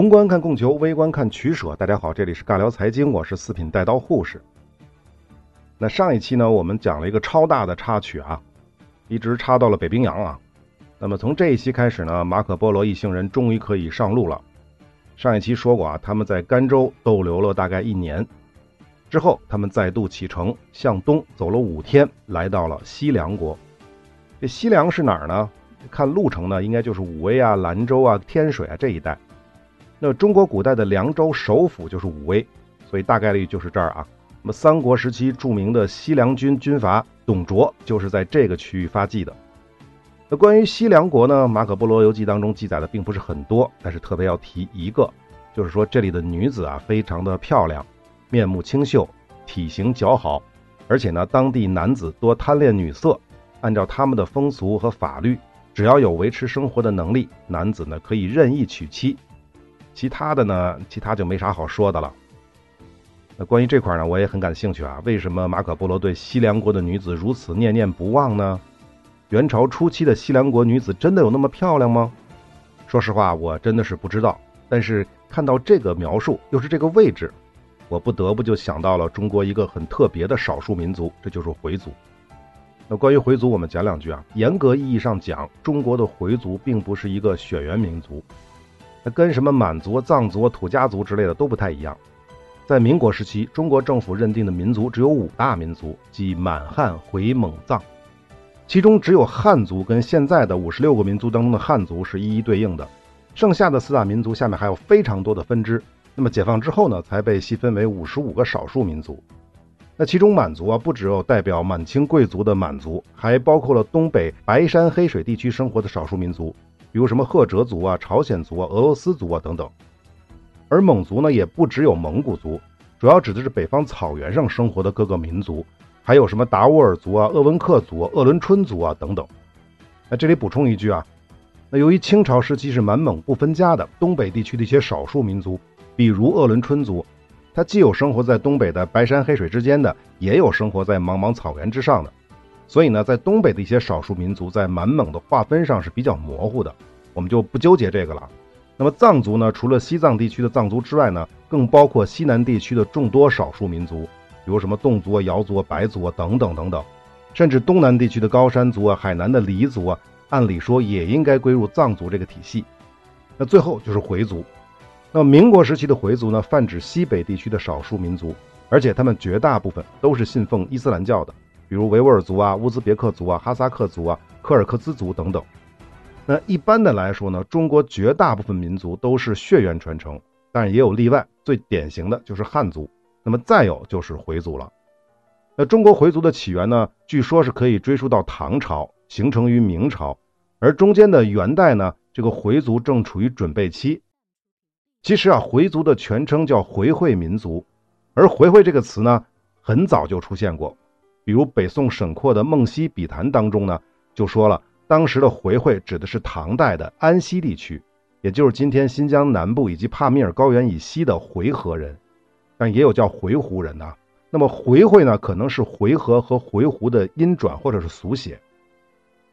宏观看供求，微观看取舍。大家好，这里是尬聊财经，我是四品带刀护士。那上一期呢，我们讲了一个超大的插曲啊，一直插到了北冰洋啊。那么从这一期开始呢，马可波罗一行人终于可以上路了。上一期说过啊，他们在甘州逗留了大概一年，之后他们再度启程向东走了五天，来到了西凉国。这西凉是哪儿呢？看路程呢，应该就是武威啊、兰州啊、天水啊这一带。那中国古代的凉州首府就是武威，所以大概率就是这儿啊。那么三国时期著名的西凉军军阀董卓就是在这个区域发迹的。那关于西凉国呢，马可波罗游记当中记载的并不是很多，但是特别要提一个，就是说这里的女子啊非常的漂亮，面目清秀，体型姣好，而且呢当地男子多贪恋女色，按照他们的风俗和法律，只要有维持生活的能力，男子呢可以任意娶妻。其他的呢，其他就没啥好说的了。那关于这块呢，我也很感兴趣啊。为什么马可波罗对西凉国的女子如此念念不忘呢？元朝初期的西凉国女子真的有那么漂亮吗？说实话，我真的是不知道。但是看到这个描述，又是这个位置，我不得不就想到了中国一个很特别的少数民族，这就是回族。那关于回族，我们讲两句啊。严格意义上讲，中国的回族并不是一个血缘民族。那跟什么满族、藏族、土家族之类的都不太一样。在民国时期，中国政府认定的民族只有五大民族，即满、汉、回、蒙、藏。其中只有汉族跟现在的五十六个民族当中的汉族是一一对应的，剩下的四大民族下面还有非常多的分支。那么解放之后呢，才被细分为五十五个少数民族。那其中满族啊，不只有代表满清贵族的满族，还包括了东北白山黑水地区生活的少数民族。比如什么赫哲族啊、朝鲜族啊、俄罗斯族啊等等，而蒙族呢也不只有蒙古族，主要指的是北方草原上生活的各个民族，还有什么达斡尔族啊、鄂温克族、鄂伦春族啊等等。那这里补充一句啊，那由于清朝时期是满蒙不分家的，东北地区的一些少数民族，比如鄂伦春族，它既有生活在东北的白山黑水之间的，也有生活在茫茫草原之上的。所以呢，在东北的一些少数民族在满蒙的划分上是比较模糊的，我们就不纠结这个了。那么藏族呢，除了西藏地区的藏族之外呢，更包括西南地区的众多少数民族，比如什么侗族啊、瑶族啊、白族啊等等等等，甚至东南地区的高山族啊、海南的黎族啊，按理说也应该归入藏族这个体系。那最后就是回族。那么民国时期的回族呢，泛指西北地区的少数民族，而且他们绝大部分都是信奉伊斯兰教的。比如维吾尔族啊、乌兹别克族啊、哈萨克族啊、柯尔克孜族等等。那一般的来说呢，中国绝大部分民族都是血缘传承，但是也有例外，最典型的就是汉族。那么再有就是回族了。那中国回族的起源呢，据说是可以追溯到唐朝，形成于明朝，而中间的元代呢，这个回族正处于准备期。其实啊，回族的全称叫回回民族，而回回这个词呢，很早就出现过。比如北宋沈括的《梦溪笔谈》当中呢，就说了，当时的回回指的是唐代的安西地区，也就是今天新疆南部以及帕米尔高原以西的回纥人，但也有叫回鹘人的。那么回会呢，可能是回纥和回鹘的音转或者是俗写。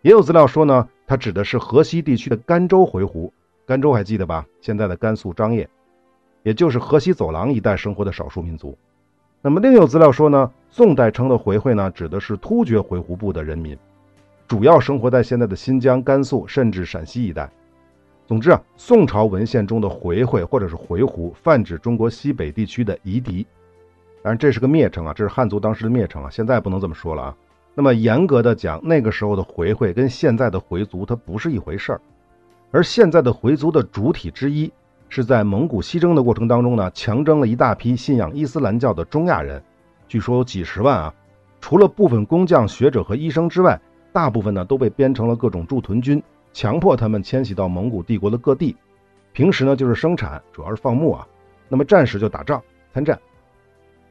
也有资料说呢，它指的是河西地区的甘州回鹘。甘州还记得吧？现在的甘肃张掖，也就是河西走廊一带生活的少数民族。那么另有资料说呢，宋代称的回回呢，指的是突厥回鹘部的人民，主要生活在现在的新疆、甘肃甚至陕西一带。总之啊，宋朝文献中的回回或者是回鹘，泛指中国西北地区的夷狄。当然这是个蔑称啊，这是汉族当时的蔑称啊，现在不能这么说了啊。那么严格的讲，那个时候的回回跟现在的回族它不是一回事儿，而现在的回族的主体之一。是在蒙古西征的过程当中呢，强征了一大批信仰伊斯兰教的中亚人，据说有几十万啊。除了部分工匠、学者和医生之外，大部分呢都被编成了各种驻屯军，强迫他们迁徙到蒙古帝国的各地。平时呢就是生产，主要是放牧啊。那么战时就打仗参战。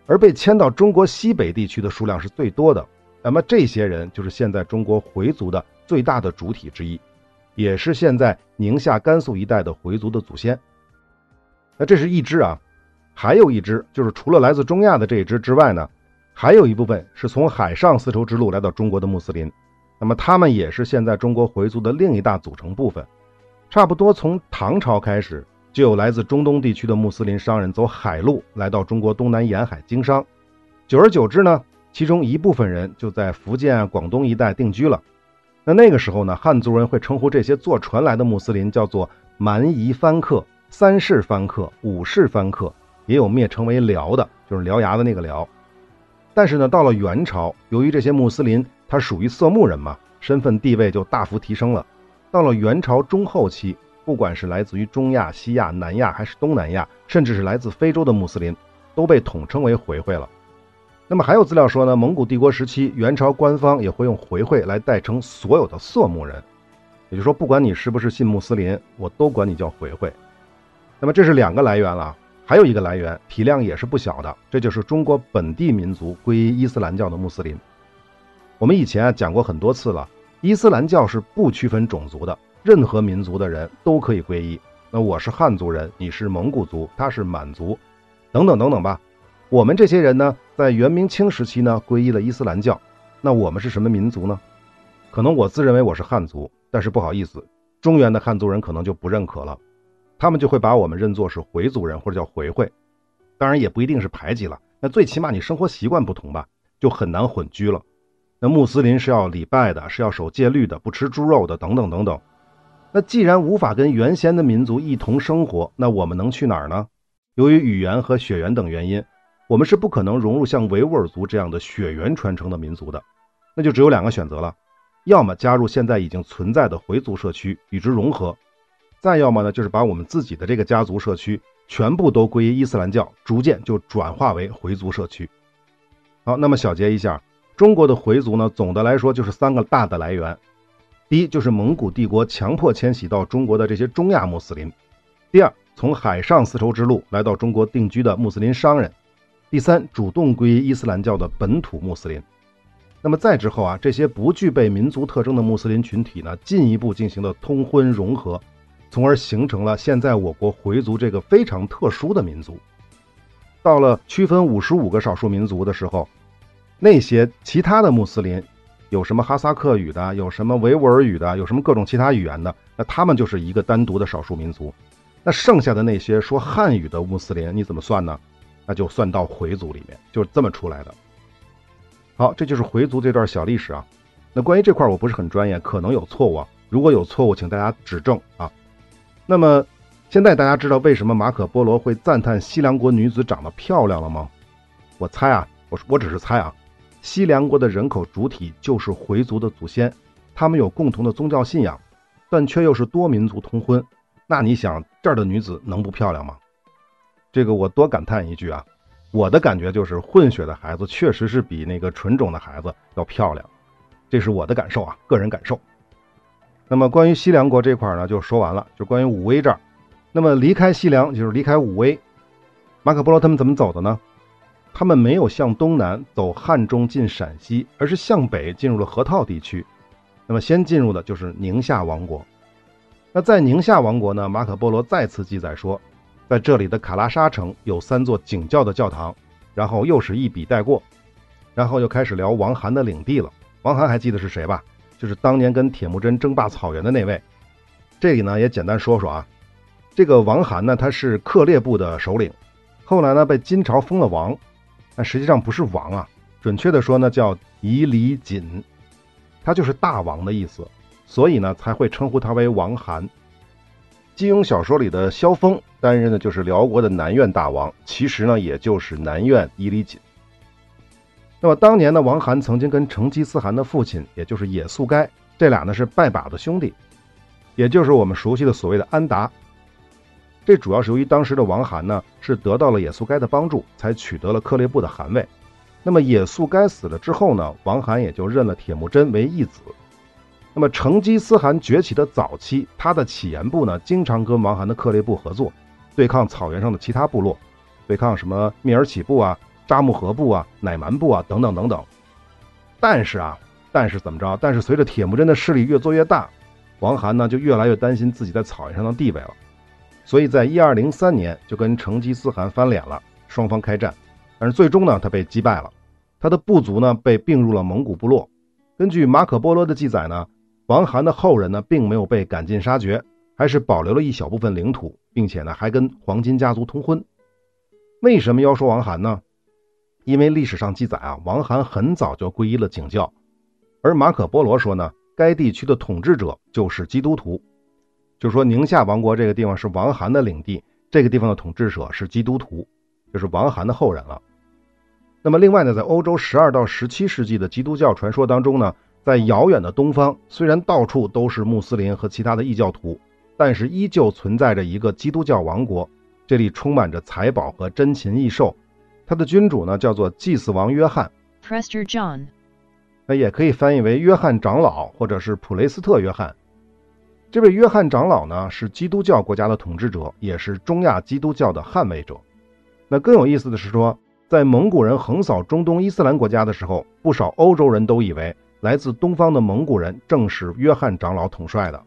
而被迁到中国西北地区的数量是最多的。那么这些人就是现在中国回族的最大的主体之一，也是现在宁夏、甘肃一带的回族的祖先。那这是一支啊，还有一支，就是除了来自中亚的这一支之外呢，还有一部分是从海上丝绸之路来到中国的穆斯林。那么他们也是现在中国回族的另一大组成部分。差不多从唐朝开始，就有来自中东地区的穆斯林商人走海路来到中国东南沿海经商，久而久之呢，其中一部分人就在福建、广东一带定居了。那那个时候呢，汉族人会称呼这些坐船来的穆斯林叫做蛮夷番客、三世番客、五世番客，也有灭称为辽的，就是獠牙的那个辽。但是呢，到了元朝，由于这些穆斯林他属于色目人嘛，身份地位就大幅提升了。到了元朝中后期。不管是来自于中亚、西亚、南亚，还是东南亚，甚至是来自非洲的穆斯林，都被统称为回回了。那么还有资料说呢，蒙古帝国时期，元朝官方也会用回回来代称所有的色目人，也就是说，不管你是不是信穆斯林，我都管你叫回回。那么这是两个来源了，还有一个来源体量也是不小的，这就是中国本地民族皈依伊斯兰教的穆斯林。我们以前啊讲过很多次了，伊斯兰教是不区分种族的。任何民族的人都可以皈依。那我是汉族人，你是蒙古族，他是满族，等等等等吧。我们这些人呢，在元明清时期呢，皈依了伊斯兰教。那我们是什么民族呢？可能我自认为我是汉族，但是不好意思，中原的汉族人可能就不认可了，他们就会把我们认作是回族人或者叫回回。当然也不一定是排挤了，那最起码你生活习惯不同吧，就很难混居了。那穆斯林是要礼拜的，是要守戒律的，不吃猪肉的，等等等等。那既然无法跟原先的民族一同生活，那我们能去哪儿呢？由于语言和血缘等原因，我们是不可能融入像维吾尔族这样的血缘传承的民族的。那就只有两个选择了：要么加入现在已经存在的回族社区与之融合，再要么呢，就是把我们自己的这个家族社区全部都归伊斯兰教，逐渐就转化为回族社区。好，那么小结一下，中国的回族呢，总的来说就是三个大的来源。第一就是蒙古帝国强迫迁徙到中国的这些中亚穆斯林，第二从海上丝绸之路来到中国定居的穆斯林商人，第三主动皈依伊斯兰教的本土穆斯林。那么再之后啊，这些不具备民族特征的穆斯林群体呢，进一步进行了通婚融合，从而形成了现在我国回族这个非常特殊的民族。到了区分五十五个少数民族的时候，那些其他的穆斯林。有什么哈萨克语的，有什么维吾尔语的，有什么各种其他语言的，那他们就是一个单独的少数民族。那剩下的那些说汉语的穆斯林，你怎么算呢？那就算到回族里面，就是这么出来的。好，这就是回族这段小历史啊。那关于这块我不是很专业，可能有错误啊。如果有错误，请大家指正啊。那么现在大家知道为什么马可波罗会赞叹西凉国女子长得漂亮了吗？我猜啊，我我只是猜啊。西凉国的人口主体就是回族的祖先，他们有共同的宗教信仰，但却又是多民族通婚。那你想这儿的女子能不漂亮吗？这个我多感叹一句啊，我的感觉就是混血的孩子确实是比那个纯种的孩子要漂亮，这是我的感受啊，个人感受。那么关于西凉国这块呢，就说完了，就关于武威这儿。那么离开西凉就是离开武威，马可波罗他们怎么走的呢？他们没有向东南走汉中进陕西，而是向北进入了河套地区。那么先进入的就是宁夏王国。那在宁夏王国呢？马可波罗再次记载说，在这里的卡拉沙城有三座景教的教堂。然后又是一笔带过，然后又开始聊王罕的领地了。王罕还记得是谁吧？就是当年跟铁木真争霸草原的那位。这里呢也简单说说啊，这个王罕呢他是克烈部的首领，后来呢被金朝封了王。但实际上不是王啊，准确的说呢叫夷离锦，他就是大王的意思，所以呢才会称呼他为王罕。金庸小说里的萧峰担任的就是辽国的南院大王，其实呢也就是南院夷里锦。那么当年呢，王罕曾经跟成吉思汗的父亲，也就是也速该，这俩呢是拜把子兄弟，也就是我们熟悉的所谓的安达。这主要是由于当时的王罕呢是得到了也速该的帮助，才取得了克烈部的汗位。那么也速该死了之后呢，王罕也就认了铁木真为义子。那么成吉思汗崛起的早期，他的乞颜部呢经常跟王罕的克烈部合作，对抗草原上的其他部落，对抗什么蔑尔乞部啊、扎木合部啊、乃蛮部啊等等等等。但是啊，但是怎么着？但是随着铁木真的势力越做越大，王罕呢就越来越担心自己在草原上的地位了。所以在一二零三年就跟成吉思汗翻脸了，双方开战，但是最终呢他被击败了，他的部族呢被并入了蒙古部落。根据马可波罗的记载呢，王罕的后人呢并没有被赶尽杀绝，还是保留了一小部分领土，并且呢还跟黄金家族通婚。为什么要说王涵呢？因为历史上记载啊，王涵很早就皈依了景教，而马可波罗说呢，该地区的统治者就是基督徒，就说宁夏王国这个地方是王涵的领地，这个地方的统治者是基督徒，就是王涵的后人了。那么另外呢，在欧洲十二到十七世纪的基督教传说当中呢，在遥远的东方，虽然到处都是穆斯林和其他的异教徒，但是依旧存在着一个基督教王国，这里充满着财宝和珍禽异兽。他的君主呢，叫做祭祀王约翰 Prester John，那也可以翻译为约翰长老，或者是普雷斯特约翰。这位约翰长老呢，是基督教国家的统治者，也是中亚基督教的捍卫者。那更有意思的是说，在蒙古人横扫中东伊斯兰国家的时候，不少欧洲人都以为来自东方的蒙古人正是约翰长老统帅的。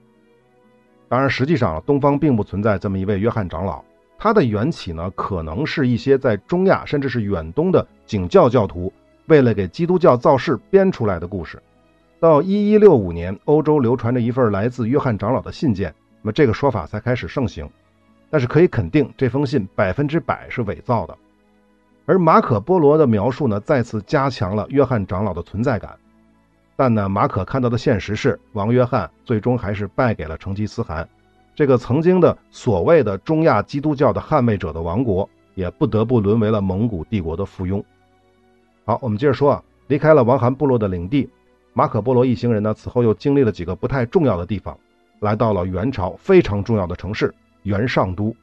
当然，实际上东方并不存在这么一位约翰长老。它的缘起呢，可能是一些在中亚甚至是远东的景教教徒为了给基督教造势编出来的故事。到一一六五年，欧洲流传着一份来自约翰长老的信件，那么这个说法才开始盛行。但是可以肯定，这封信百分之百是伪造的。而马可波罗的描述呢，再次加强了约翰长老的存在感。但呢，马可看到的现实是，王约翰最终还是败给了成吉思汗。这个曾经的所谓的中亚基督教的捍卫者的王国，也不得不沦为了蒙古帝国的附庸。好，我们接着说啊，离开了王罕部落的领地，马可波罗一行人呢，此后又经历了几个不太重要的地方，来到了元朝非常重要的城市元上都，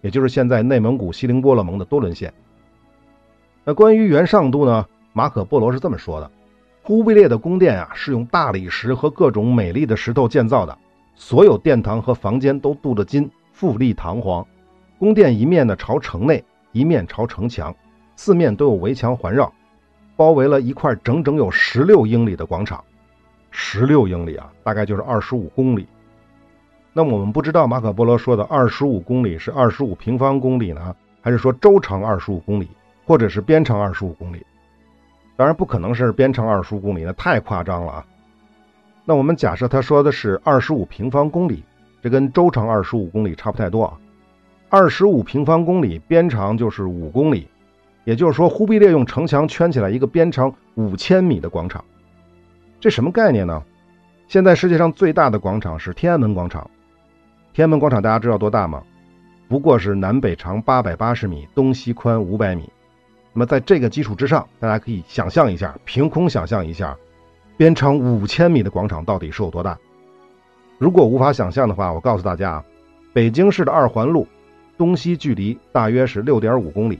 也就是现在内蒙古锡林郭勒盟的多伦县。那关于元上都呢，马可波罗是这么说的：忽必烈的宫殿啊，是用大理石和各种美丽的石头建造的。所有殿堂和房间都镀着金，富丽堂皇。宫殿一面呢朝城内，一面朝城墙，四面都有围墙环绕，包围了一块整整有十六英里的广场。十六英里啊，大概就是二十五公里。那我们不知道马可波罗说的二十五公里是二十五平方公里呢，还是说周长二十五公里，或者是边长二十五公里？当然不可能是边长二十五公里，那太夸张了啊。那我们假设他说的是二十五平方公里，这跟周长二十五公里差不太多啊。二十五平方公里，边长就是五公里，也就是说，忽必烈用城墙圈起来一个边长五千米的广场。这什么概念呢？现在世界上最大的广场是天安门广场。天安门广场大家知道多大吗？不过是南北长八百八十米，东西宽五百米。那么在这个基础之上，大家可以想象一下，凭空想象一下。边长五千米的广场到底是有多大？如果无法想象的话，我告诉大家啊，北京市的二环路东西距离大约是六点五公里。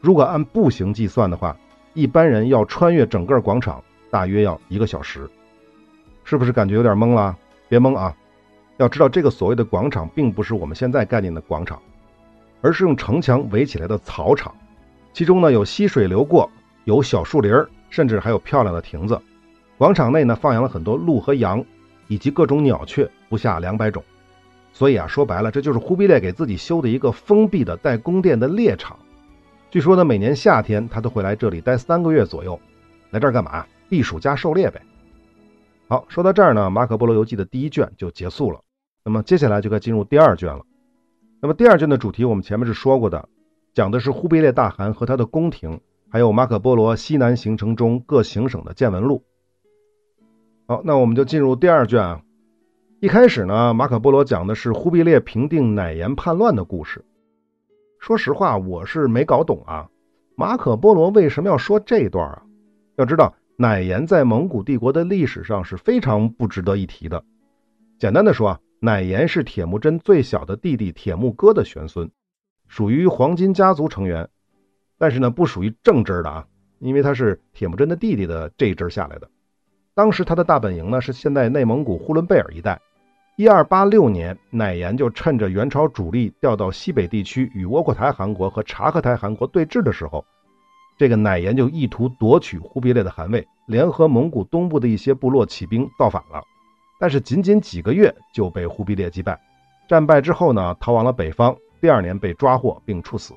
如果按步行计算的话，一般人要穿越整个广场大约要一个小时。是不是感觉有点懵了？别懵啊！要知道，这个所谓的广场并不是我们现在概念的广场，而是用城墙围起来的草场，其中呢有溪水流过，有小树林甚至还有漂亮的亭子。广场内呢放养了很多鹿和羊，以及各种鸟雀，不下两百种。所以啊，说白了，这就是忽必烈给自己修的一个封闭的带宫殿的猎场。据说呢，每年夏天他都会来这里待三个月左右。来这儿干嘛？避暑加狩猎呗。好，说到这儿呢，《马可波罗游记》的第一卷就结束了。那么接下来就该进入第二卷了。那么第二卷的主题我们前面是说过的，讲的是忽必烈大汗和他的宫廷，还有马可波罗西南行程中各行省的见闻录。好，那我们就进入第二卷啊。一开始呢，马可波罗讲的是忽必烈平定乃颜叛乱的故事。说实话，我是没搞懂啊，马可波罗为什么要说这段啊？要知道，乃颜在蒙古帝国的历史上是非常不值得一提的。简单的说啊，乃颜是铁木真最小的弟弟铁木哥的玄孙，属于黄金家族成员，但是呢，不属于正支的啊，因为他是铁木真的弟弟的这一支下来的。当时他的大本营呢是现在内蒙古呼伦贝尔一带。一二八六年，乃颜就趁着元朝主力调到西北地区与窝阔台汗国和察合台汗国对峙的时候，这个乃颜就意图夺取忽必烈的汗位，联合蒙古东部的一些部落起兵造反了。但是仅仅几个月就被忽必烈击败，战败之后呢，逃往了北方。第二年被抓获并处死。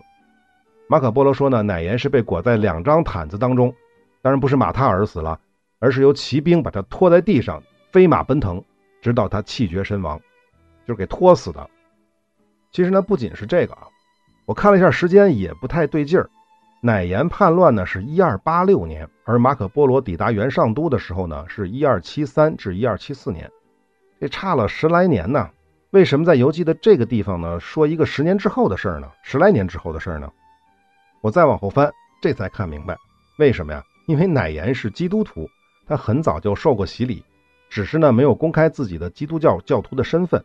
马可波罗说呢，乃颜是被裹在两张毯子当中，当然不是马踏而死了。而是由骑兵把他拖在地上，飞马奔腾，直到他气绝身亡。就是给拖死的。其实呢，不仅是这个啊，我看了一下时间也不太对劲儿。乃颜叛乱呢是一二八六年，而马可波罗抵达元上都的时候呢是一二七三至一二七四年，这差了十来年呢。为什么在游记的这个地方呢说一个十年之后的事儿呢？十来年之后的事儿呢？我再往后翻，这才看明白，为什么呀？因为乃颜是基督徒，他很早就受过洗礼，只是呢没有公开自己的基督教教徒的身份。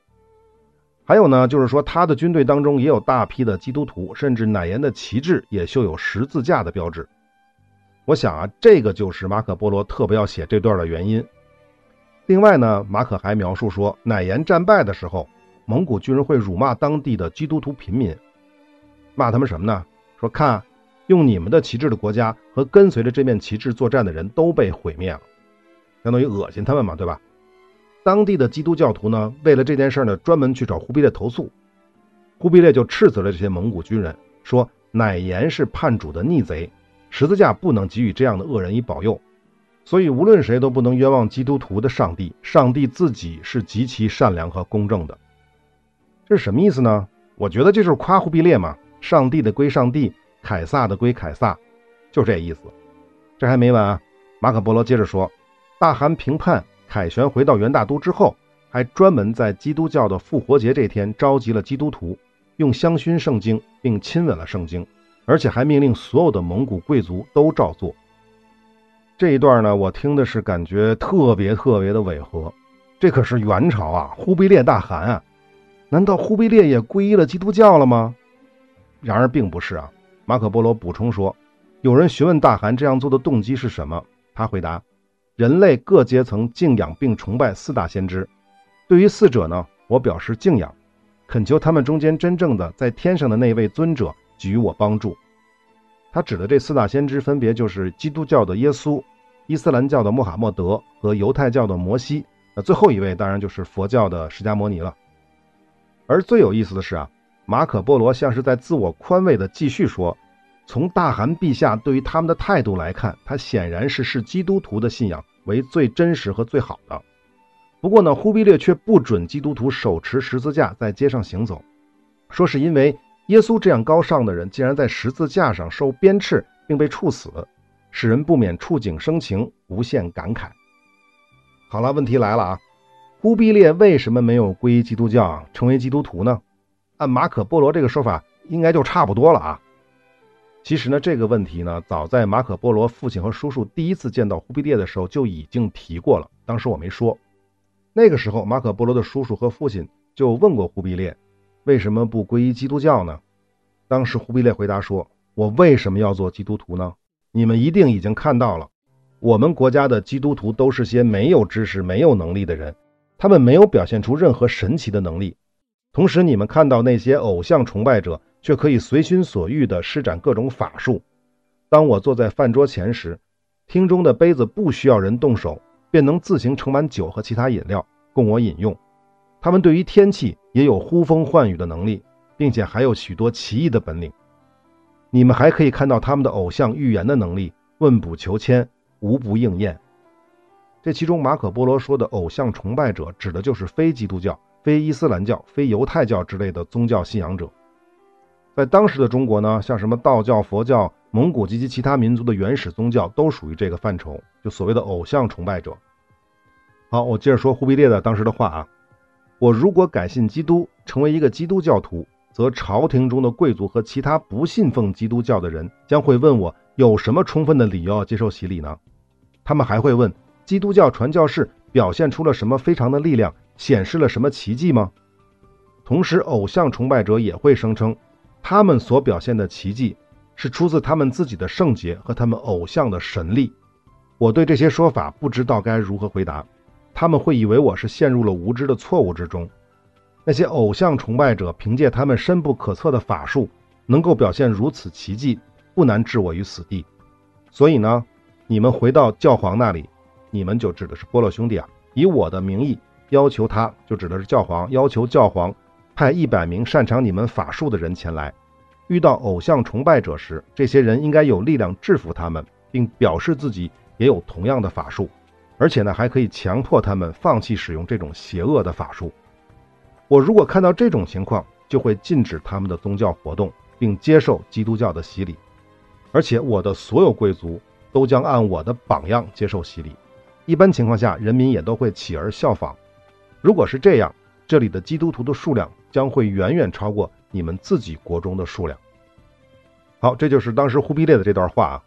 还有呢，就是说他的军队当中也有大批的基督徒，甚至乃颜的旗帜也绣有十字架的标志。我想啊，这个就是马可波罗特别要写这段的原因。另外呢，马可还描述说，乃颜战败的时候，蒙古军人会辱骂当地的基督徒平民，骂他们什么呢？说看，用你们的旗帜的国家和跟随着这面旗帜作战的人都被毁灭了，相当于恶心他们嘛，对吧？当地的基督教徒呢，为了这件事呢，专门去找忽必烈投诉。忽必烈就斥责了这些蒙古军人，说乃言是叛主的逆贼，十字架不能给予这样的恶人以保佑。所以无论谁都不能冤枉基督徒的上帝，上帝自己是极其善良和公正的。这是什么意思呢？我觉得这就是夸忽必烈嘛，上帝的归上帝，凯撒的归凯撒，就这意思。这还没完啊，马可波罗接着说，大汗平叛。凯旋回到元大都之后，还专门在基督教的复活节这天召集了基督徒，用香薰圣经，并亲吻了圣经，而且还命令所有的蒙古贵族都照做。这一段呢，我听的是感觉特别特别的违和。这可是元朝啊，忽必烈大汗啊，难道忽必烈也皈依了基督教了吗？然而并不是啊。马可波罗补充说，有人询问大汗这样做的动机是什么，他回答。人类各阶层敬仰并崇拜四大先知，对于四者呢，我表示敬仰，恳求他们中间真正的在天上的那位尊者给予我帮助。他指的这四大先知分别就是基督教的耶稣、伊斯兰教的穆罕默德和犹太教的摩西。那最后一位当然就是佛教的释迦摩尼了。而最有意思的是啊，马可波罗像是在自我宽慰的继续说。从大汗陛下对于他们的态度来看，他显然是视基督徒的信仰为最真实和最好的。不过呢，忽必烈却不准基督徒手持十字架在街上行走，说是因为耶稣这样高尚的人竟然在十字架上受鞭笞并被处死，使人不免触景生情，无限感慨。好了，问题来了啊，忽必烈为什么没有皈依基督教，成为基督徒呢？按马可波罗这个说法，应该就差不多了啊。其实呢，这个问题呢，早在马可波罗父亲和叔叔第一次见到忽必烈的时候就已经提过了。当时我没说。那个时候，马可波罗的叔叔和父亲就问过忽必烈，为什么不皈依基督教呢？当时忽必烈回答说：“我为什么要做基督徒呢？你们一定已经看到了，我们国家的基督徒都是些没有知识、没有能力的人，他们没有表现出任何神奇的能力。同时，你们看到那些偶像崇拜者。”却可以随心所欲地施展各种法术。当我坐在饭桌前时，厅中的杯子不需要人动手，便能自行盛满酒和其他饮料供我饮用。他们对于天气也有呼风唤雨的能力，并且还有许多奇异的本领。你们还可以看到他们的偶像预言的能力，问卜求签，无不应验。这其中，马可波罗说的偶像崇拜者，指的就是非基督教、非伊斯兰教、非犹太教之类的宗教信仰者。在当时的中国呢，像什么道教、佛教、蒙古及其其他民族的原始宗教，都属于这个范畴，就所谓的偶像崇拜者。好，我接着说忽必烈的当时的话啊，我如果改信基督，成为一个基督教徒，则朝廷中的贵族和其他不信奉基督教的人将会问我有什么充分的理由要接受洗礼呢？他们还会问基督教传教士表现出了什么非常的力量，显示了什么奇迹吗？同时，偶像崇拜者也会声称。他们所表现的奇迹，是出自他们自己的圣洁和他们偶像的神力。我对这些说法不知道该如何回答。他们会以为我是陷入了无知的错误之中。那些偶像崇拜者凭借他们深不可测的法术，能够表现如此奇迹，不难置我于死地。所以呢，你们回到教皇那里，你们就指的是波洛兄弟啊，以我的名义要求他，就指的是教皇，要求教皇。派一百名擅长你们法术的人前来，遇到偶像崇拜者时，这些人应该有力量制服他们，并表示自己也有同样的法术，而且呢，还可以强迫他们放弃使用这种邪恶的法术。我如果看到这种情况，就会禁止他们的宗教活动，并接受基督教的洗礼，而且我的所有贵族都将按我的榜样接受洗礼。一般情况下，人民也都会起而效仿。如果是这样，这里的基督徒的数量将会远远超过你们自己国中的数量。好，这就是当时忽必烈的这段话啊。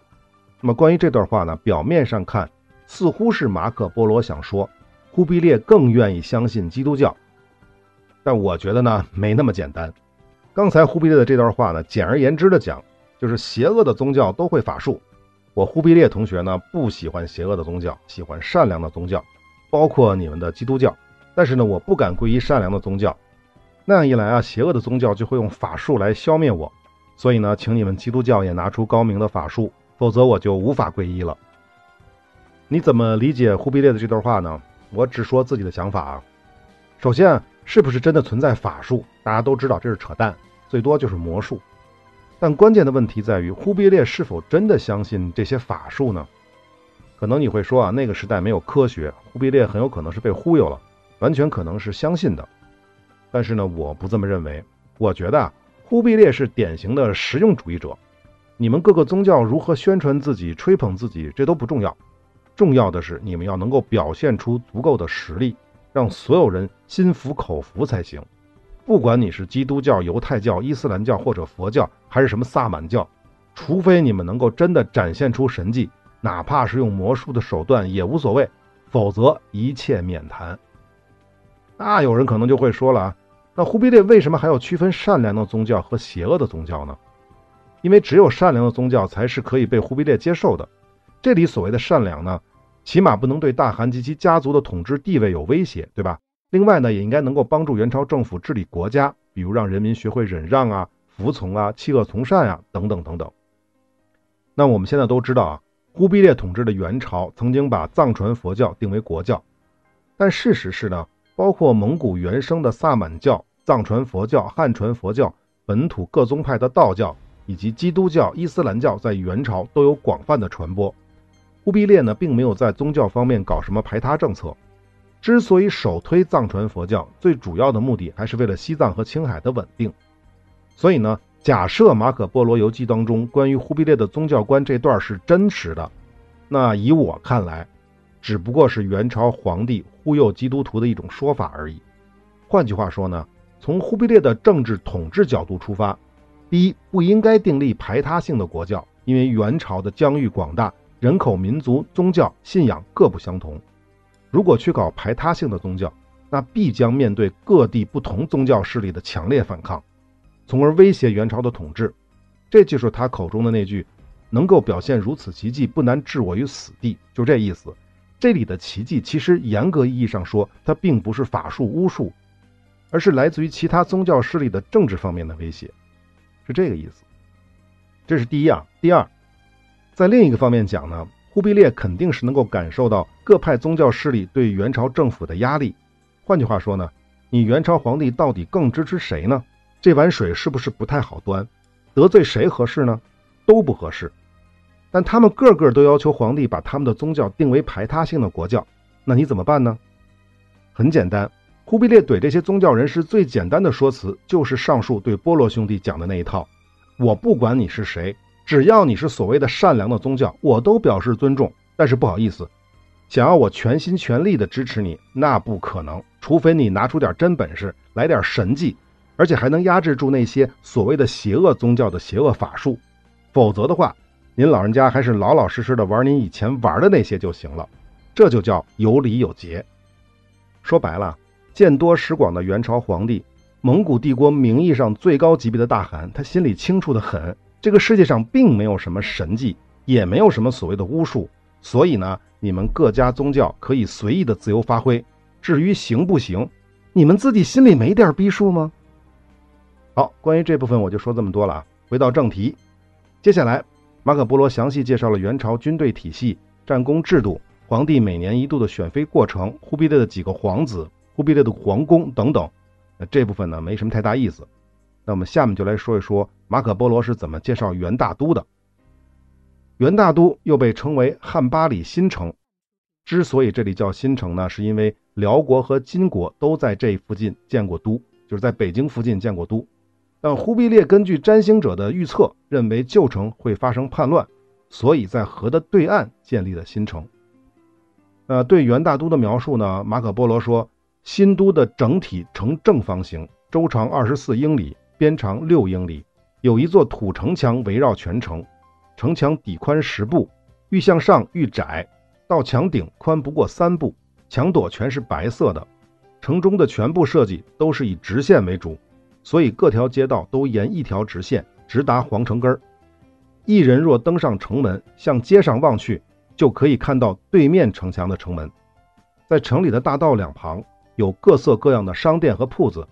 那么关于这段话呢，表面上看似乎是马可波罗想说，忽必烈更愿意相信基督教。但我觉得呢，没那么简单。刚才忽必烈的这段话呢，简而言之的讲，就是邪恶的宗教都会法术。我忽必烈同学呢，不喜欢邪恶的宗教，喜欢善良的宗教，包括你们的基督教。但是呢，我不敢皈依善良的宗教，那样一来啊，邪恶的宗教就会用法术来消灭我。所以呢，请你们基督教也拿出高明的法术，否则我就无法皈依了。你怎么理解忽必烈的这段话呢？我只说自己的想法啊。首先。是不是真的存在法术？大家都知道这是扯淡，最多就是魔术。但关键的问题在于，忽必烈是否真的相信这些法术呢？可能你会说啊，那个时代没有科学，忽必烈很有可能是被忽悠了，完全可能是相信的。但是呢，我不这么认为。我觉得啊，忽必烈是典型的实用主义者。你们各个宗教如何宣传自己、吹捧自己，这都不重要，重要的是你们要能够表现出足够的实力。让所有人心服口服才行。不管你是基督教、犹太教、伊斯兰教或者佛教，还是什么萨满教，除非你们能够真的展现出神迹，哪怕是用魔术的手段也无所谓，否则一切免谈。那有人可能就会说了啊，那忽必烈为什么还要区分善良的宗教和邪恶的宗教呢？因为只有善良的宗教才是可以被忽必烈接受的。这里所谓的善良呢？起码不能对大汗及其家族的统治地位有威胁，对吧？另外呢，也应该能够帮助元朝政府治理国家，比如让人民学会忍让啊、服从啊、弃恶从善啊等等等等。那我们现在都知道啊，忽必烈统治的元朝曾经把藏传佛教定为国教，但事实是呢，包括蒙古原生的萨满教、藏传佛教、汉传佛教、本土各宗派的道教以及基督教、伊斯兰教在元朝都有广泛的传播。忽必烈呢，并没有在宗教方面搞什么排他政策。之所以首推藏传佛教，最主要的目的还是为了西藏和青海的稳定。所以呢，假设《马可·波罗游记》当中关于忽必烈的宗教观这段是真实的，那以我看来，只不过是元朝皇帝忽悠基督徒的一种说法而已。换句话说呢，从忽必烈的政治统治角度出发，第一，不应该订立排他性的国教，因为元朝的疆域广大。人口、民族、宗教信仰各不相同，如果去搞排他性的宗教，那必将面对各地不同宗教势力的强烈反抗，从而威胁元朝的统治。这就是他口中的那句“能够表现如此奇迹，不难置我于死地”，就这意思。这里的奇迹，其实严格意义上说，它并不是法术、巫术，而是来自于其他宗教势力的政治方面的威胁，是这个意思。这是第一啊，第二。在另一个方面讲呢，忽必烈肯定是能够感受到各派宗教势力对元朝政府的压力。换句话说呢，你元朝皇帝到底更支持谁呢？这碗水是不是不太好端？得罪谁合适呢？都不合适。但他们个个都要求皇帝把他们的宗教定为排他性的国教，那你怎么办呢？很简单，忽必烈怼这些宗教人士最简单的说辞就是上述对波罗兄弟讲的那一套：我不管你是谁。只要你是所谓的善良的宗教，我都表示尊重。但是不好意思，想要我全心全力的支持你，那不可能。除非你拿出点真本事，来点神迹，而且还能压制住那些所谓的邪恶宗教的邪恶法术，否则的话，您老人家还是老老实实的玩您以前玩的那些就行了。这就叫有礼有节。说白了，见多识广的元朝皇帝，蒙古帝国名义上最高级别的大汗，他心里清楚的很。这个世界上并没有什么神迹，也没有什么所谓的巫术，所以呢，你们各家宗教可以随意的自由发挥。至于行不行，你们自己心里没点逼数吗？好，关于这部分我就说这么多了啊。回到正题，接下来马可波罗详细介绍了元朝军队体系、战功制度、皇帝每年一度的选妃过程、忽必烈的几个皇子、忽必烈的皇宫等等。那这部分呢，没什么太大意思。那我们下面就来说一说马可波罗是怎么介绍元大都的。元大都又被称为汉巴里新城，之所以这里叫新城呢，是因为辽国和金国都在这附近建过都，就是在北京附近建过都。但忽必烈根据占星者的预测，认为旧城会发生叛乱，所以在河的对岸建立了新城。呃，对元大都的描述呢，马可波罗说，新都的整体呈正方形，周长二十四英里，边长六英里，有一座土城墙围绕全城，城墙底宽十步，愈向上愈窄，到墙顶宽不过三步。墙垛全是白色的，城中的全部设计都是以直线为主，所以各条街道都沿一条直线直达皇城根儿。一人若登上城门，向街上望去，就可以看到对面城墙的城门。在城里的大道两旁有各色各样的商店和铺子，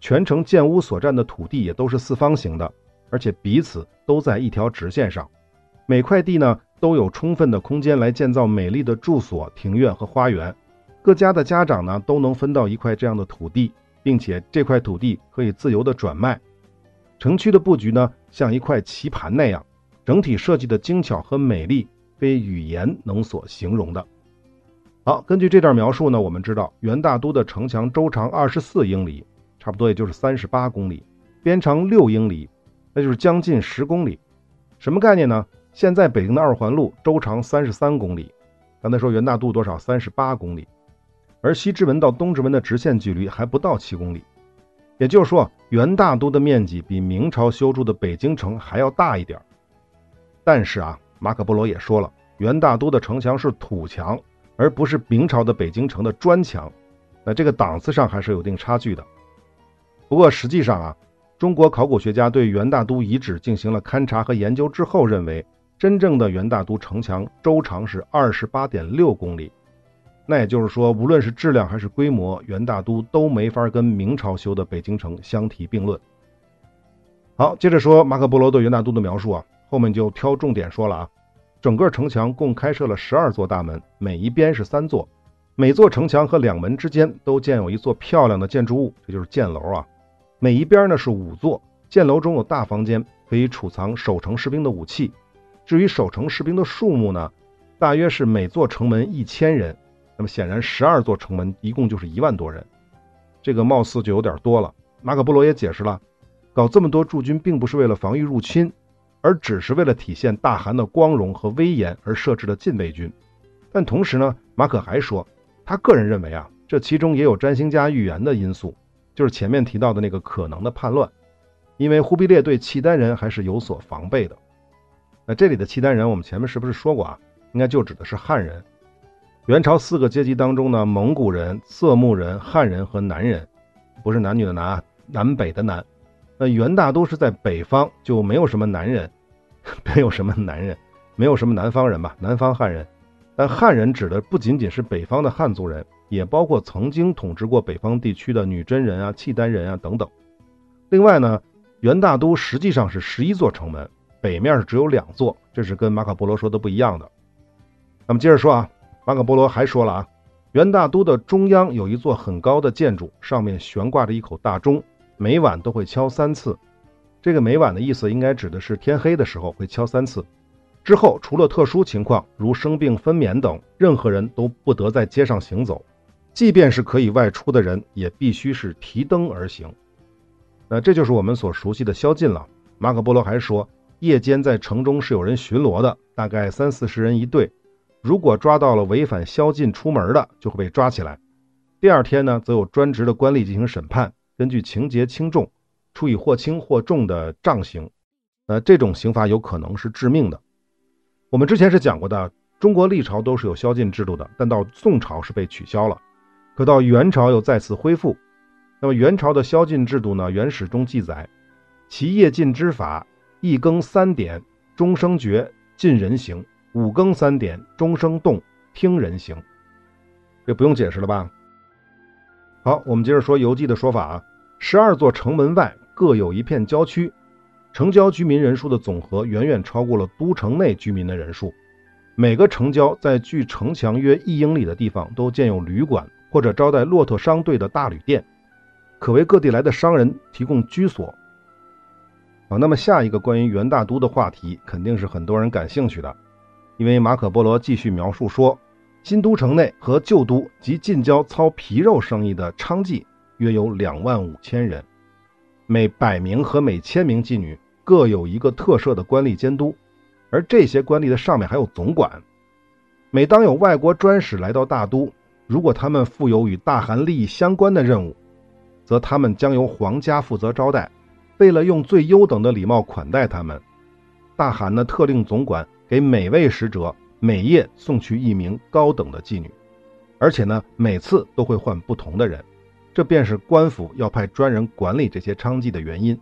全城建屋所占的土地也都是四方形的，而且彼此都在一条直线上。每块地呢？都有充分的空间来建造美丽的住所、庭院和花园。各家的家长呢都能分到一块这样的土地，并且这块土地可以自由的转卖。城区的布局呢像一块棋盘那样，整体设计的精巧和美丽，非语言能所形容的。好，根据这段描述呢，我们知道元大都的城墙周长二十四英里，差不多也就是三十八公里，边长六英里，那就是将近十公里。什么概念呢？现在北京的二环路周长三十三公里，刚才说元大都多少？三十八公里，而西直门到东直门的直线距离还不到七公里，也就是说元大都的面积比明朝修筑的北京城还要大一点。但是啊，马可波罗也说了，元大都的城墙是土墙，而不是明朝的北京城的砖墙，那这个档次上还是有一定差距的。不过实际上啊，中国考古学家对元大都遗址进行了勘察和研究之后认为。真正的元大都城墙周长是二十八点六公里，那也就是说，无论是质量还是规模，元大都都没法跟明朝修的北京城相提并论。好，接着说马可波罗对元大都的描述啊，后面就挑重点说了啊。整个城墙共开设了十二座大门，每一边是三座，每座城墙和两门之间都建有一座漂亮的建筑物，这就是箭楼啊。每一边呢是五座，箭楼中有大房间，可以储藏守城士兵的武器。至于守城士兵的数目呢，大约是每座城门一千人。那么显然，十二座城门一共就是一万多人，这个貌似就有点多了。马可波罗也解释了，搞这么多驻军，并不是为了防御入侵，而只是为了体现大汗的光荣和威严而设置的禁卫军。但同时呢，马可还说，他个人认为啊，这其中也有占星家预言的因素，就是前面提到的那个可能的叛乱，因为忽必烈对契丹人还是有所防备的。那这里的契丹人，我们前面是不是说过啊？应该就指的是汉人。元朝四个阶级当中呢，蒙古人、色目人、汉人和南人，不是男女的男，南北的南。那元大都是在北方，就没有什么男人，没有什么男人，没有什么南方人吧？南方汉人。但汉人指的不仅仅是北方的汉族人，也包括曾经统治过北方地区的女真人啊、契丹人啊等等。另外呢，元大都实际上是十一座城门。北面是只有两座，这是跟马可波罗说的不一样的。那么接着说啊，马可波罗还说了啊，元大都的中央有一座很高的建筑，上面悬挂着一口大钟，每晚都会敲三次。这个每晚的意思应该指的是天黑的时候会敲三次，之后除了特殊情况，如生病、分娩等，任何人都不得在街上行走，即便是可以外出的人，也必须是提灯而行。那这就是我们所熟悉的宵禁了。马可波罗还说。夜间在城中是有人巡逻的，大概三四十人一队。如果抓到了违反宵禁出门的，就会被抓起来。第二天呢，则有专职的官吏进行审判，根据情节轻重，处以或轻或重的杖刑。呃，这种刑罚有可能是致命的。我们之前是讲过的，中国历朝都是有宵禁制度的，但到宋朝是被取消了，可到元朝又再次恢复。那么元朝的宵禁制度呢？元史中记载，其夜禁之法。一更三点，终生绝，禁人刑；五更三点，钟声动，听人行。这不用解释了吧？好，我们接着说游记的说法啊。十二座城门外各有一片郊区，城郊居民人数的总和远远超过了都城内居民的人数。每个城郊在距城墙约一英里的地方都建有旅馆或者招待骆驼商队的大旅店，可为各地来的商人提供居所。好，那么下一个关于元大都的话题肯定是很多人感兴趣的，因为马可波罗继续描述说，新都城内和旧都及近郊操皮肉生意的娼妓约有两万五千人，每百名和每千名妓女各有一个特设的官吏监督，而这些官吏的上面还有总管。每当有外国专使来到大都，如果他们负有与大汗利益相关的任务，则他们将由皇家负责招待。为了用最优等的礼貌款待他们，大汗呢特令总管给每位使者每夜送去一名高等的妓女，而且呢每次都会换不同的人。这便是官府要派专人管理这些娼妓的原因。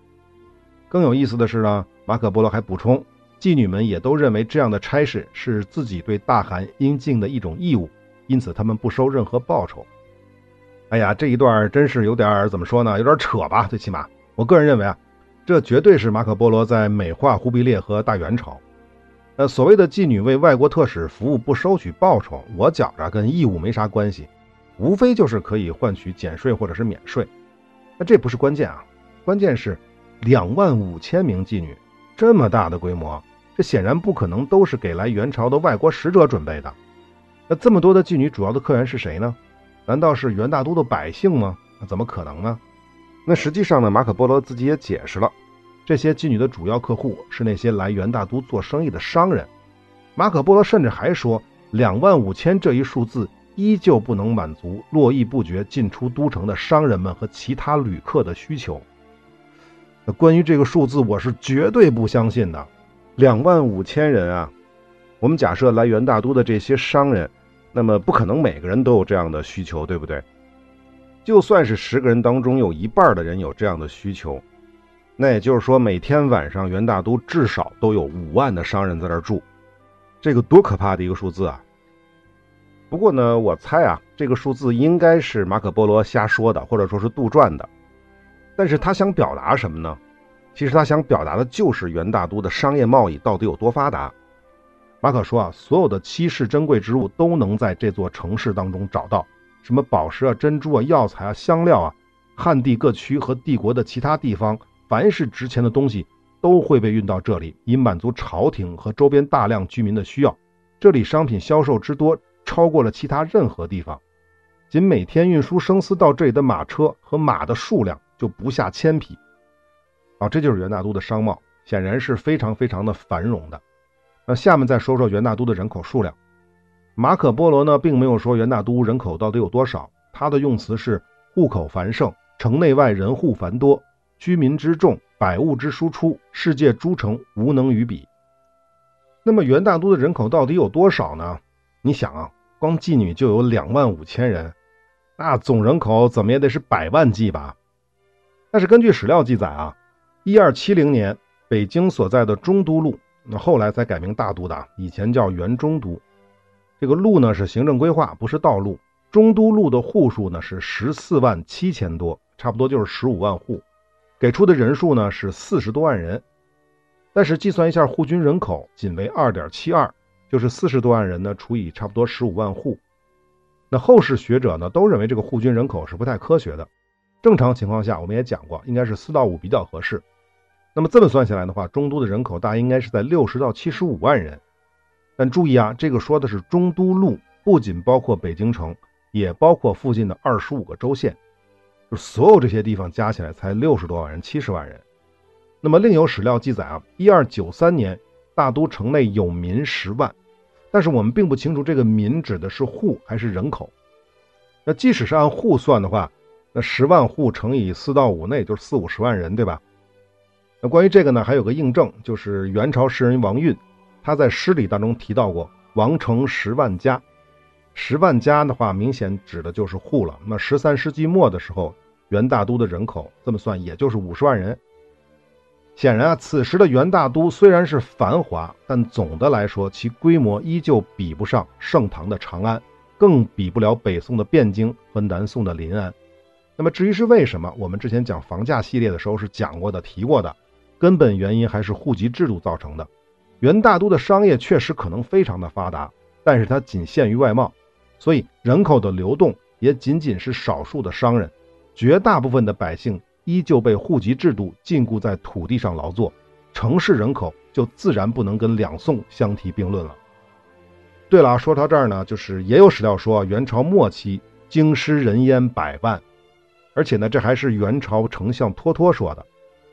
更有意思的是呢，马可波罗还补充，妓女们也都认为这样的差事是自己对大汗应尽的一种义务，因此他们不收任何报酬。哎呀，这一段真是有点怎么说呢？有点扯吧？最起码，我个人认为啊，这绝对是马可波罗在美化忽必烈和大元朝。呃，所谓的妓女为外国特使服务不收取报酬，我觉着跟义务没啥关系。无非就是可以换取减税或者是免税，那这不是关键啊，关键是两万五千名妓女，这么大的规模，这显然不可能都是给来元朝的外国使者准备的。那这么多的妓女，主要的客源是谁呢？难道是元大都的百姓吗？那怎么可能呢？那实际上呢，马可波罗自己也解释了，这些妓女的主要客户是那些来元大都做生意的商人。马可波罗甚至还说，两万五千这一数字。依旧不能满足络绎不绝进出都城的商人们和其他旅客的需求。那关于这个数字，我是绝对不相信的。两万五千人啊！我们假设来元大都的这些商人，那么不可能每个人都有这样的需求，对不对？就算是十个人当中有一半的人有这样的需求，那也就是说，每天晚上元大都至少都有五万的商人在这儿住，这个多可怕的一个数字啊！不过呢，我猜啊，这个数字应该是马可波罗瞎说的，或者说是杜撰的。但是他想表达什么呢？其实他想表达的就是元大都的商业贸易到底有多发达。马可说啊，所有的稀世珍贵之物都能在这座城市当中找到，什么宝石啊、珍珠啊、药材啊、香料啊，汉地各区和帝国的其他地方，凡是值钱的东西都会被运到这里，以满足朝廷和周边大量居民的需要。这里商品销售之多。超过了其他任何地方，仅每天运输生丝到这里的马车和马的数量就不下千匹。啊，这就是元大都的商贸，显然是非常非常的繁荣的。那下面再说说元大都的人口数量。马可波罗呢，并没有说元大都人口到底有多少，他的用词是户口繁盛，城内外人户繁多，居民之众，百物之输出，世界诸城无能与比。那么元大都的人口到底有多少呢？你想啊，光妓女就有两万五千人，那总人口怎么也得是百万计吧？但是根据史料记载啊，一二七零年北京所在的中都路，那后来才改名大都的，以前叫元中都。这个路呢是行政规划，不是道路。中都路的户数呢是十四万七千多，差不多就是十五万户，给出的人数呢是四十多万人。但是计算一下户均人口，仅为二点七二。就是四十多万人呢，除以差不多十五万户。那后世学者呢，都认为这个户均人口是不太科学的。正常情况下，我们也讲过，应该是四到五比较合适。那么这么算下来的话，中都的人口大应该是在六十到七十五万人。但注意啊，这个说的是中都路，不仅包括北京城，也包括附近的二十五个州县，就所有这些地方加起来才六十多万人，七十万人。那么另有史料记载啊，一二九三年，大都城内有民十万。但是我们并不清楚这个民指的是户还是人口。那即使是按户算的话，那十万户乘以四到五，那也就是四五十万人，对吧？那关于这个呢，还有个印证，就是元朝诗人王运，他在诗里当中提到过“王城十万家”，十万家的话，明显指的就是户了。那十三世纪末的时候，元大都的人口这么算，也就是五十万人。显然啊，此时的元大都虽然是繁华，但总的来说，其规模依旧比不上盛唐的长安，更比不了北宋的汴京和南宋的临安。那么至于是为什么，我们之前讲房价系列的时候是讲过的、提过的，根本原因还是户籍制度造成的。元大都的商业确实可能非常的发达，但是它仅限于外贸，所以人口的流动也仅仅是少数的商人，绝大部分的百姓。依旧被户籍制度禁锢在土地上劳作，城市人口就自然不能跟两宋相提并论了。对了，说到这儿呢，就是也有史料说，元朝末期京师人烟百万，而且呢，这还是元朝丞相脱脱说的。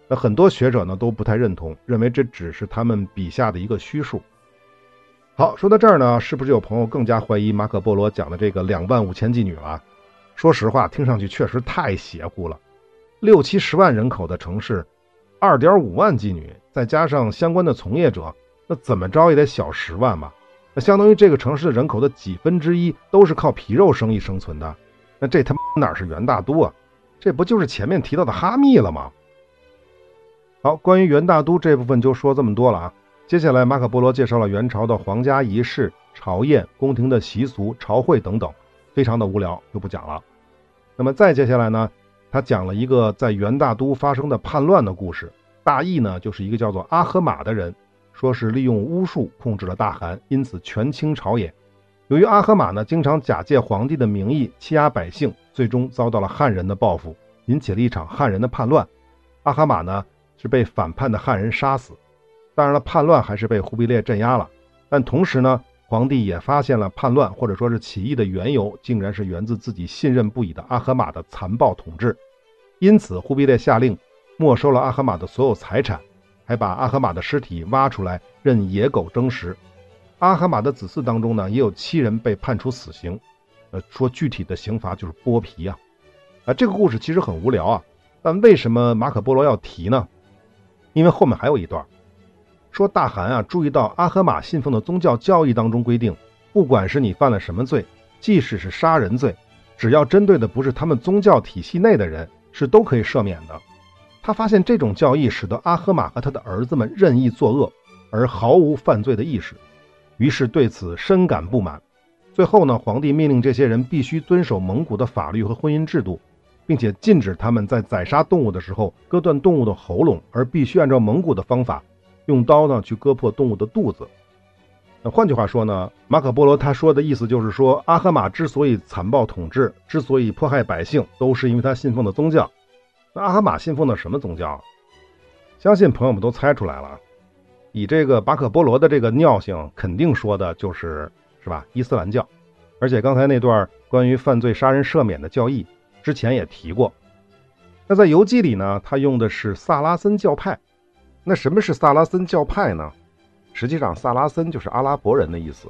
那很多学者呢都不太认同，认为这只是他们笔下的一个虚数。好，说到这儿呢，是不是有朋友更加怀疑马可波罗讲的这个两万五千妓女了？说实话，听上去确实太邪乎了。六七十万人口的城市，二点五万妓女，再加上相关的从业者，那怎么着也得小十万吧？那相当于这个城市人口的几分之一都是靠皮肉生意生存的。那这他妈哪是元大都啊？这不就是前面提到的哈密了吗？好，关于元大都这部分就说这么多了啊。接下来，马可波罗介绍了元朝的皇家仪式、朝宴、宫廷的习俗、朝会等等，非常的无聊，就不讲了。那么再接下来呢，他讲了一个在元大都发生的叛乱的故事，大意呢就是一个叫做阿合马的人，说是利用巫术控制了大汗，因此权倾朝野。由于阿合马呢经常假借皇帝的名义欺压百姓，最终遭到了汉人的报复，引起了一场汉人的叛乱。阿合马呢。是被反叛的汉人杀死，当然了，叛乱还是被忽必烈镇压了。但同时呢，皇帝也发现了叛乱或者说是起义的缘由，竟然是源自自己信任不已的阿合马的残暴统治。因此，忽必烈下令没收了阿合马的所有财产，还把阿合马的尸体挖出来任野狗争食。阿合马的子嗣当中呢，也有七人被判处死刑。呃，说具体的刑罚就是剥皮啊。啊，这个故事其实很无聊啊，但为什么马可波罗要提呢？因为后面还有一段，说大汗啊，注意到阿合马信奉的宗教教义当中规定，不管是你犯了什么罪，即使是杀人罪，只要针对的不是他们宗教体系内的人，是都可以赦免的。他发现这种教义使得阿合马和他的儿子们任意作恶，而毫无犯罪的意识，于是对此深感不满。最后呢，皇帝命令这些人必须遵守蒙古的法律和婚姻制度。并且禁止他们在宰杀动物的时候割断动物的喉咙，而必须按照蒙古的方法，用刀呢去割破动物的肚子。那换句话说呢，马可波罗他说的意思就是说，阿合马之所以残暴统治，之所以迫害百姓，都是因为他信奉的宗教。那阿合马信奉的什么宗教？相信朋友们都猜出来了，以这个马可波罗的这个尿性，肯定说的就是是吧？伊斯兰教。而且刚才那段关于犯罪杀人赦免的教义。之前也提过，那在游记里呢，他用的是萨拉森教派。那什么是萨拉森教派呢？实际上，萨拉森就是阿拉伯人的意思。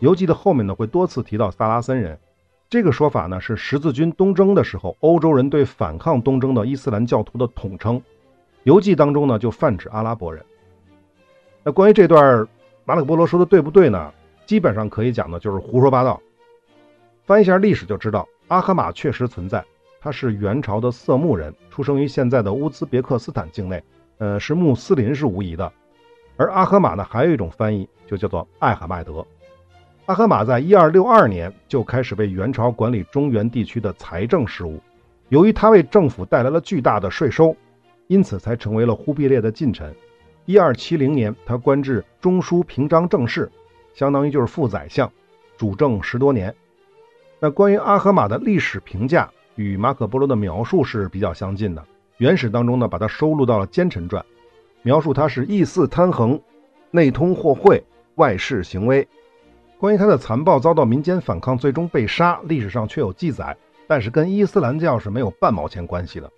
游记的后面呢，会多次提到萨拉森人。这个说法呢，是十字军东征的时候，欧洲人对反抗东征的伊斯兰教徒的统称。游记当中呢，就泛指阿拉伯人。那关于这段马可波罗说的对不对呢？基本上可以讲的就是胡说八道。翻一下历史就知道。阿合马确实存在，他是元朝的色目人，出生于现在的乌兹别克斯坦境内，呃，是穆斯林是无疑的。而阿合马呢，还有一种翻译，就叫做艾哈迈德。阿合马在一二六二年就开始为元朝管理中原地区的财政事务，由于他为政府带来了巨大的税收，因此才成为了忽必烈的近臣。一二七零年，他官至中书平章政事，相当于就是副宰相，主政十多年。那关于阿合马的历史评价与马可波罗的描述是比较相近的。原始当中呢，把它收录到了《奸臣传》，描述他是意肆贪横，内通货会，外事行威。关于他的残暴，遭到民间反抗，最终被杀，历史上确有记载，但是跟伊斯兰教是没有半毛钱关系的。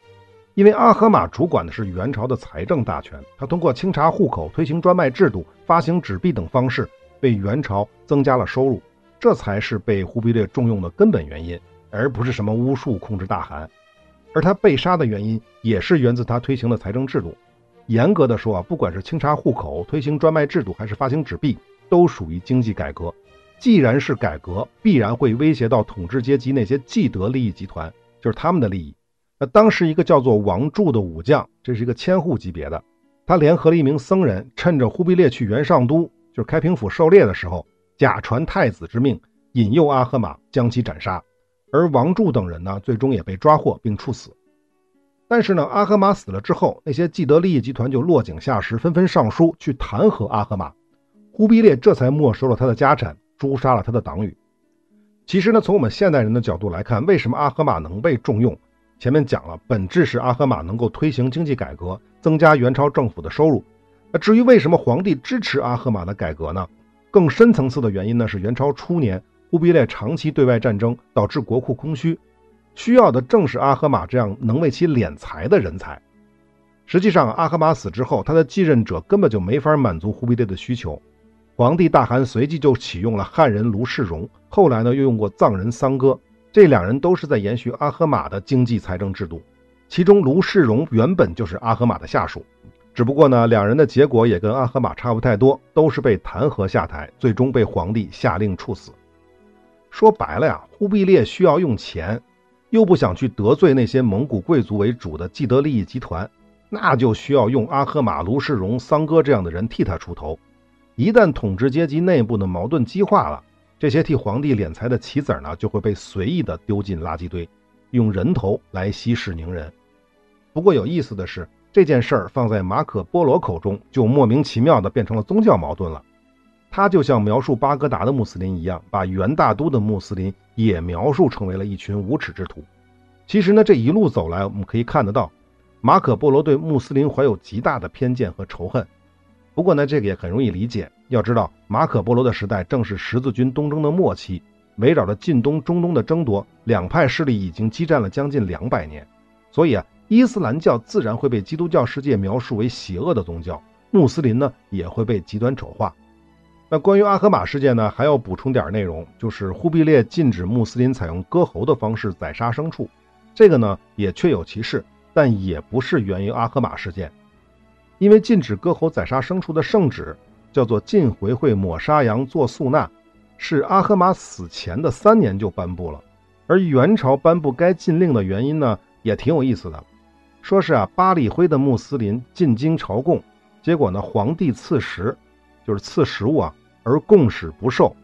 因为阿合马主管的是元朝的财政大权，他通过清查户口、推行专卖制度、发行纸币等方式，为元朝增加了收入。这才是被忽必烈重用的根本原因，而不是什么巫术控制大汗。而他被杀的原因也是源自他推行的财政制度。严格的说啊，不管是清查户口、推行专卖制度，还是发行纸币，都属于经济改革。既然是改革，必然会威胁到统治阶级那些既得利益集团，就是他们的利益。那当时一个叫做王柱的武将，这是一个千户级别的，他联合了一名僧人，趁着忽必烈去元上都，就是开平府狩猎的时候。假传太子之命，引诱阿合马将其斩杀，而王柱等人呢，最终也被抓获并处死。但是呢，阿合马死了之后，那些既得利益集团就落井下石，纷纷上书去弹劾阿合马。忽必烈这才没收了他的家产，诛杀了他的党羽。其实呢，从我们现代人的角度来看，为什么阿合马能被重用？前面讲了，本质是阿合马能够推行经济改革，增加元朝政府的收入。那至于为什么皇帝支持阿合马的改革呢？更深层次的原因呢，是元朝初年忽必烈长期对外战争，导致国库空虚，需要的正是阿合马这样能为其敛财的人才。实际上，阿合马死之后，他的继任者根本就没法满足忽必烈的需求。皇帝大汗随即就启用了汉人卢世荣，后来呢又用过藏人桑哥，这两人都是在延续阿合马的经济财政制度。其中卢世荣原本就是阿合马的下属，只不过呢两人的结果也跟阿合马差不太多，都是被弹劾下台，最终被皇帝下令处死。说白了呀，忽必烈需要用钱，又不想去得罪那些蒙古贵族为主的既得利益集团，那就需要用阿合马、卢世荣、桑哥这样的人替他出头。一旦统治阶级内部的矛盾激化了，这些替皇帝敛财的棋子呢，就会被随意的丢进垃圾堆，用人头来息事宁人。不过有意思的是，这件事儿放在马可·波罗口中，就莫名其妙的变成了宗教矛盾了。他就像描述巴格达的穆斯林一样，把元大都的穆斯林也描述成为了一群无耻之徒。其实呢，这一路走来，我们可以看得到，马可·波罗对穆斯林怀有极大的偏见和仇恨。不过呢，这个也很容易理解。要知道，马可·波罗的时代正是十字军东征的末期，围绕着近东、中东的争夺，两派势力已经激战了将近两百年。所以啊，伊斯兰教自然会被基督教世界描述为邪恶的宗教，穆斯林呢也会被极端丑化。那关于阿合马事件呢，还要补充点内容，就是忽必烈禁止穆斯林采用割喉的方式宰杀牲畜，这个呢也确有其事，但也不是源于阿合马事件。因为禁止割喉宰杀牲畜的圣旨叫做《禁回会抹杀羊做素纳》，是阿合马死前的三年就颁布了。而元朝颁布该禁令的原因呢，也挺有意思的，说是啊，巴里辉的穆斯林进京朝贡，结果呢，皇帝赐食，就是赐食物啊，而贡使不受，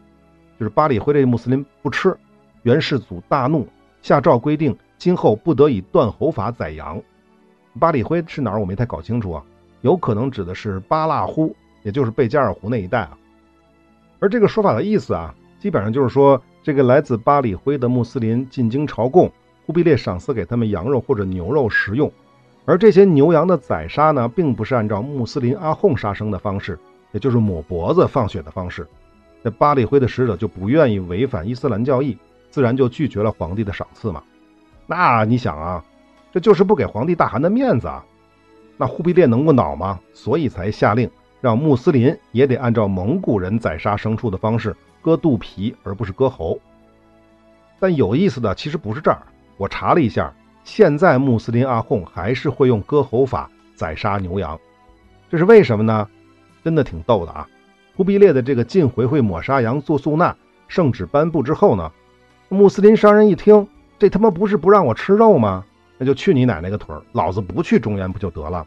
就是巴里灰这穆斯林不吃。元世祖大怒，下诏规定今后不得以断喉法宰羊。巴里灰是哪儿？我没太搞清楚啊。有可能指的是巴剌呼，也就是贝加尔湖那一带啊。而这个说法的意思啊，基本上就是说，这个来自巴里灰的穆斯林进京朝贡，忽必烈赏赐给他们羊肉或者牛肉食用。而这些牛羊的宰杀呢，并不是按照穆斯林阿訇杀生的方式，也就是抹脖子放血的方式。那巴里辉的使者就不愿意违反伊斯兰教义，自然就拒绝了皇帝的赏赐嘛。那你想啊，这就是不给皇帝大汗的面子啊。那忽必烈能不恼吗？所以才下令让穆斯林也得按照蒙古人宰杀牲畜的方式割肚皮，而不是割喉。但有意思的其实不是这儿，我查了一下，现在穆斯林阿訇还是会用割喉法宰杀牛羊，这是为什么呢？真的挺逗的啊！忽必烈的这个禁回会抹杀羊做素纳圣旨颁布之后呢，穆斯林商人一听，这他妈不是不让我吃肉吗？那就去你奶奶个腿儿！老子不去中原不就得了？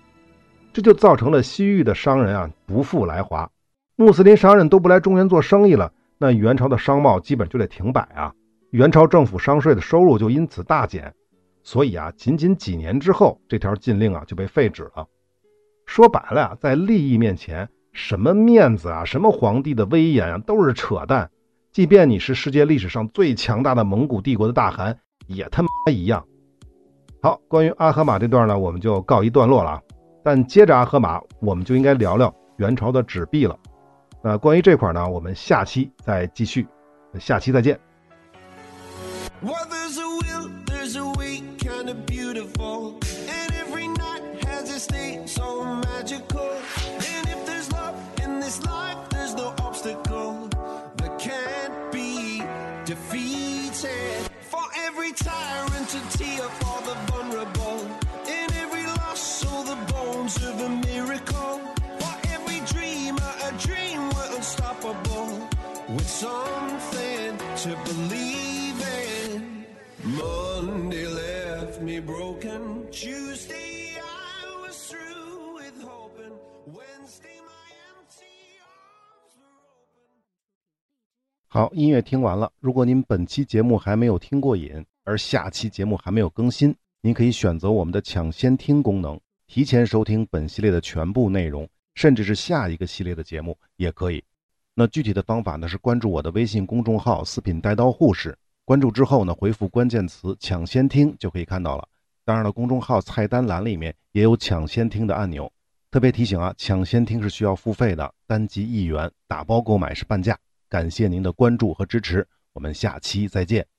这就造成了西域的商人啊不复来华，穆斯林商人都不来中原做生意了，那元朝的商贸基本就得停摆啊！元朝政府商税的收入就因此大减，所以啊，仅仅几年之后，这条禁令啊就被废止了。说白了呀，在利益面前，什么面子啊，什么皇帝的威严啊，都是扯淡。即便你是世界历史上最强大的蒙古帝国的大汗，也他妈一样。好，关于阿合马这段呢，我们就告一段落了啊。但接着阿合马，我们就应该聊聊元朝的纸币了。那关于这块呢，我们下期再继续。下期再见。好，音乐听完了。如果您本期节目还没有听过瘾，而下期节目还没有更新，您可以选择我们的抢先听功能，提前收听本系列的全部内容，甚至是下一个系列的节目也可以。那具体的方法呢，是关注我的微信公众号“四品带刀护士”。关注之后呢，回复关键词“抢先听”就可以看到了。当然了，公众号菜单栏里面也有抢先听的按钮。特别提醒啊，抢先听是需要付费的，单集一元，打包购买是半价。感谢您的关注和支持，我们下期再见。